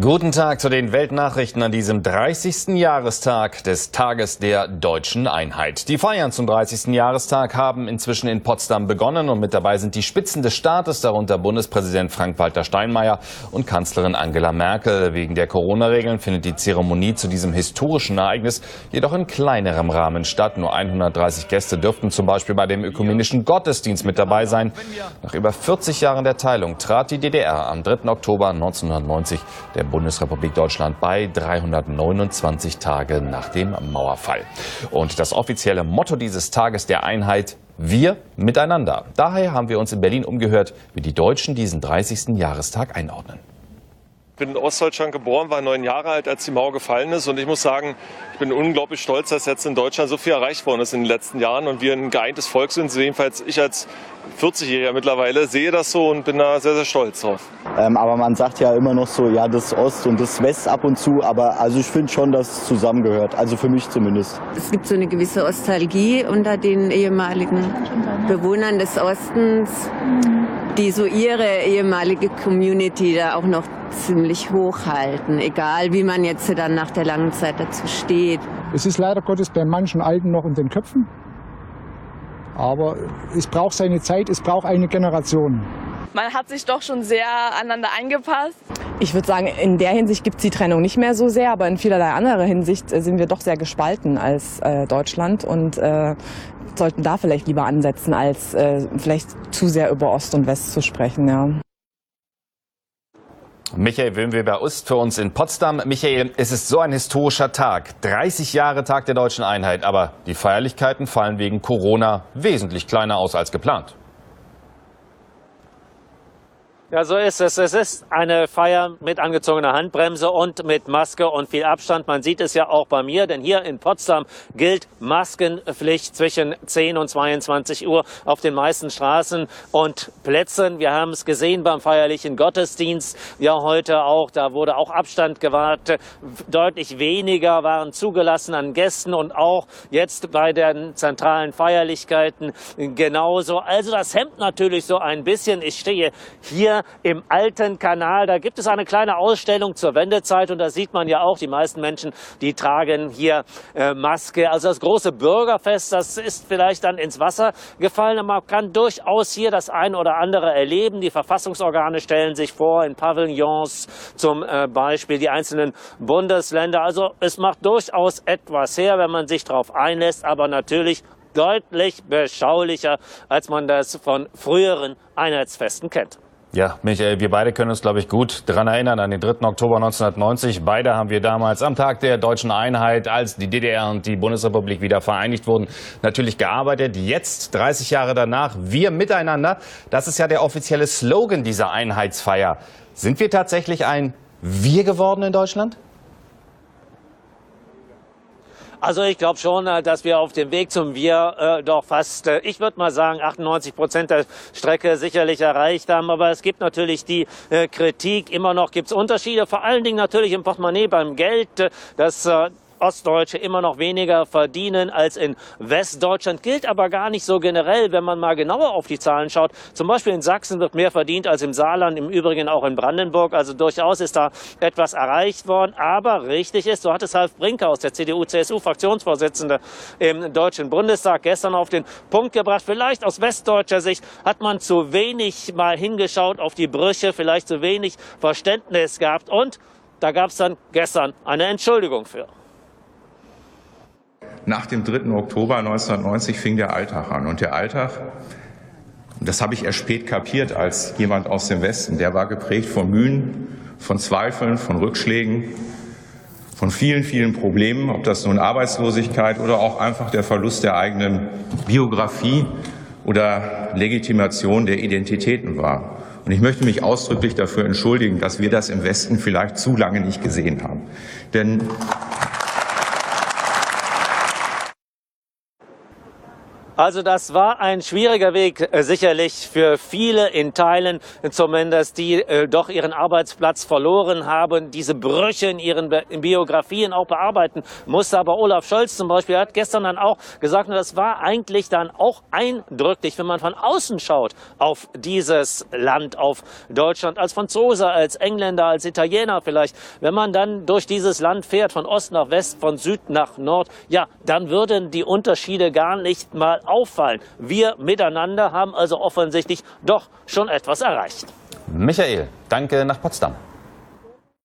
Guten Tag zu den Weltnachrichten an diesem 30. Jahrestag des Tages der deutschen Einheit. Die Feiern zum 30. Jahrestag haben inzwischen in Potsdam begonnen und mit dabei sind die Spitzen des Staates, darunter Bundespräsident Frank-Walter Steinmeier und Kanzlerin Angela Merkel. Wegen der Corona-Regeln findet die Zeremonie zu diesem historischen Ereignis jedoch in kleinerem Rahmen statt. Nur 130 Gäste dürften zum Beispiel bei dem ökumenischen Gottesdienst mit dabei sein. Nach über 40 Jahren der Teilung trat die DDR am 3. Oktober 1990 der Bundesrepublik Deutschland bei 329 Tage nach dem Mauerfall. Und das offizielle Motto dieses Tages der Einheit wir miteinander. Daher haben wir uns in Berlin umgehört, wie die Deutschen diesen 30. Jahrestag einordnen. Ich bin in Ostdeutschland geboren, war neun Jahre alt, als die Mauer gefallen ist. Und ich muss sagen, ich bin unglaublich stolz, dass jetzt in Deutschland so viel erreicht worden ist in den letzten Jahren und wir ein geeintes Volk sind. Jedenfalls ich als 40-Jähriger mittlerweile sehe das so und bin da sehr, sehr stolz drauf. Ähm, aber man sagt ja immer noch so, ja, das Ost und das West ab und zu. Aber also ich finde schon, dass es zusammengehört. Also für mich zumindest. Es gibt so eine gewisse Ostalgie unter den ehemaligen Bewohnern des Ostens, die so ihre ehemalige Community da auch noch ziemlich hochhalten, egal wie man jetzt dann nach der langen Zeit dazu steht. Es ist leider Gottes bei manchen Alten noch in den Köpfen. Aber es braucht seine Zeit, es braucht eine Generation. Man hat sich doch schon sehr aneinander angepasst. Ich würde sagen, in der Hinsicht gibt es die Trennung nicht mehr so sehr, aber in vielerlei anderer Hinsicht sind wir doch sehr gespalten als äh, Deutschland und äh, sollten da vielleicht lieber ansetzen, als äh, vielleicht zu sehr über Ost und West zu sprechen. Ja. Michael Wimweber Ust für uns in Potsdam. Michael, es ist so ein historischer Tag. 30 Jahre Tag der deutschen Einheit. Aber die Feierlichkeiten fallen wegen Corona wesentlich kleiner aus als geplant. Ja, so ist es. Es ist eine Feier mit angezogener Handbremse und mit Maske und viel Abstand. Man sieht es ja auch bei mir, denn hier in Potsdam gilt Maskenpflicht zwischen 10 und 22 Uhr auf den meisten Straßen und Plätzen. Wir haben es gesehen beim feierlichen Gottesdienst. Ja, heute auch. Da wurde auch Abstand gewahrt. Deutlich weniger waren zugelassen an Gästen und auch jetzt bei den zentralen Feierlichkeiten genauso. Also das hemmt natürlich so ein bisschen. Ich stehe hier im alten Kanal. Da gibt es eine kleine Ausstellung zur Wendezeit und da sieht man ja auch, die meisten Menschen, die tragen hier äh, Maske. Also das große Bürgerfest, das ist vielleicht dann ins Wasser gefallen, aber man kann durchaus hier das ein oder andere erleben. Die Verfassungsorgane stellen sich vor in Pavillons zum äh, Beispiel die einzelnen Bundesländer. Also es macht durchaus etwas her, wenn man sich darauf einlässt, aber natürlich deutlich beschaulicher, als man das von früheren Einheitsfesten kennt. Ja, Michael, wir beide können uns, glaube ich, gut daran erinnern, an den 3. Oktober 1990. Beide haben wir damals am Tag der deutschen Einheit, als die DDR und die Bundesrepublik wieder vereinigt wurden, natürlich gearbeitet. Jetzt, 30 Jahre danach, wir miteinander. Das ist ja der offizielle Slogan dieser Einheitsfeier. Sind wir tatsächlich ein Wir geworden in Deutschland? Also ich glaube schon, äh, dass wir auf dem Weg zum Wir äh, doch fast, äh, ich würde mal sagen, 98 Prozent der Strecke sicherlich erreicht haben. Aber es gibt natürlich die äh, Kritik. Immer noch gibt es Unterschiede, vor allen Dingen natürlich im Portemonnaie beim Geld. Äh, das äh, Ostdeutsche immer noch weniger verdienen als in Westdeutschland. Gilt aber gar nicht so generell, wenn man mal genauer auf die Zahlen schaut. Zum Beispiel in Sachsen wird mehr verdient als im Saarland, im Übrigen auch in Brandenburg. Also durchaus ist da etwas erreicht worden. Aber richtig ist, so hat es Ralf Brinkhaus, der CDU-CSU-Fraktionsvorsitzende im Deutschen Bundestag, gestern auf den Punkt gebracht. Vielleicht aus westdeutscher Sicht hat man zu wenig mal hingeschaut auf die Brüche, vielleicht zu wenig Verständnis gehabt. Und da gab es dann gestern eine Entschuldigung für. Nach dem 3. Oktober 1990 fing der Alltag an. Und der Alltag, das habe ich erst spät kapiert als jemand aus dem Westen, der war geprägt von Mühen, von Zweifeln, von Rückschlägen, von vielen, vielen Problemen, ob das nun Arbeitslosigkeit oder auch einfach der Verlust der eigenen Biografie oder Legitimation der Identitäten war. Und ich möchte mich ausdrücklich dafür entschuldigen, dass wir das im Westen vielleicht zu lange nicht gesehen haben. Denn Also das war ein schwieriger Weg, äh, sicherlich für viele in Teilen zumindest, die äh, doch ihren Arbeitsplatz verloren haben, diese Brüche in ihren Bi in Biografien auch bearbeiten musste. Aber Olaf Scholz zum Beispiel hat gestern dann auch gesagt, und das war eigentlich dann auch eindrücklich, wenn man von außen schaut auf dieses Land, auf Deutschland, als Franzose, als Engländer, als Italiener vielleicht, wenn man dann durch dieses Land fährt, von Ost nach West, von Süd nach Nord, ja, dann würden die Unterschiede gar nicht mal auffallen. Wir miteinander haben also offensichtlich doch schon etwas erreicht. Michael, danke nach Potsdam.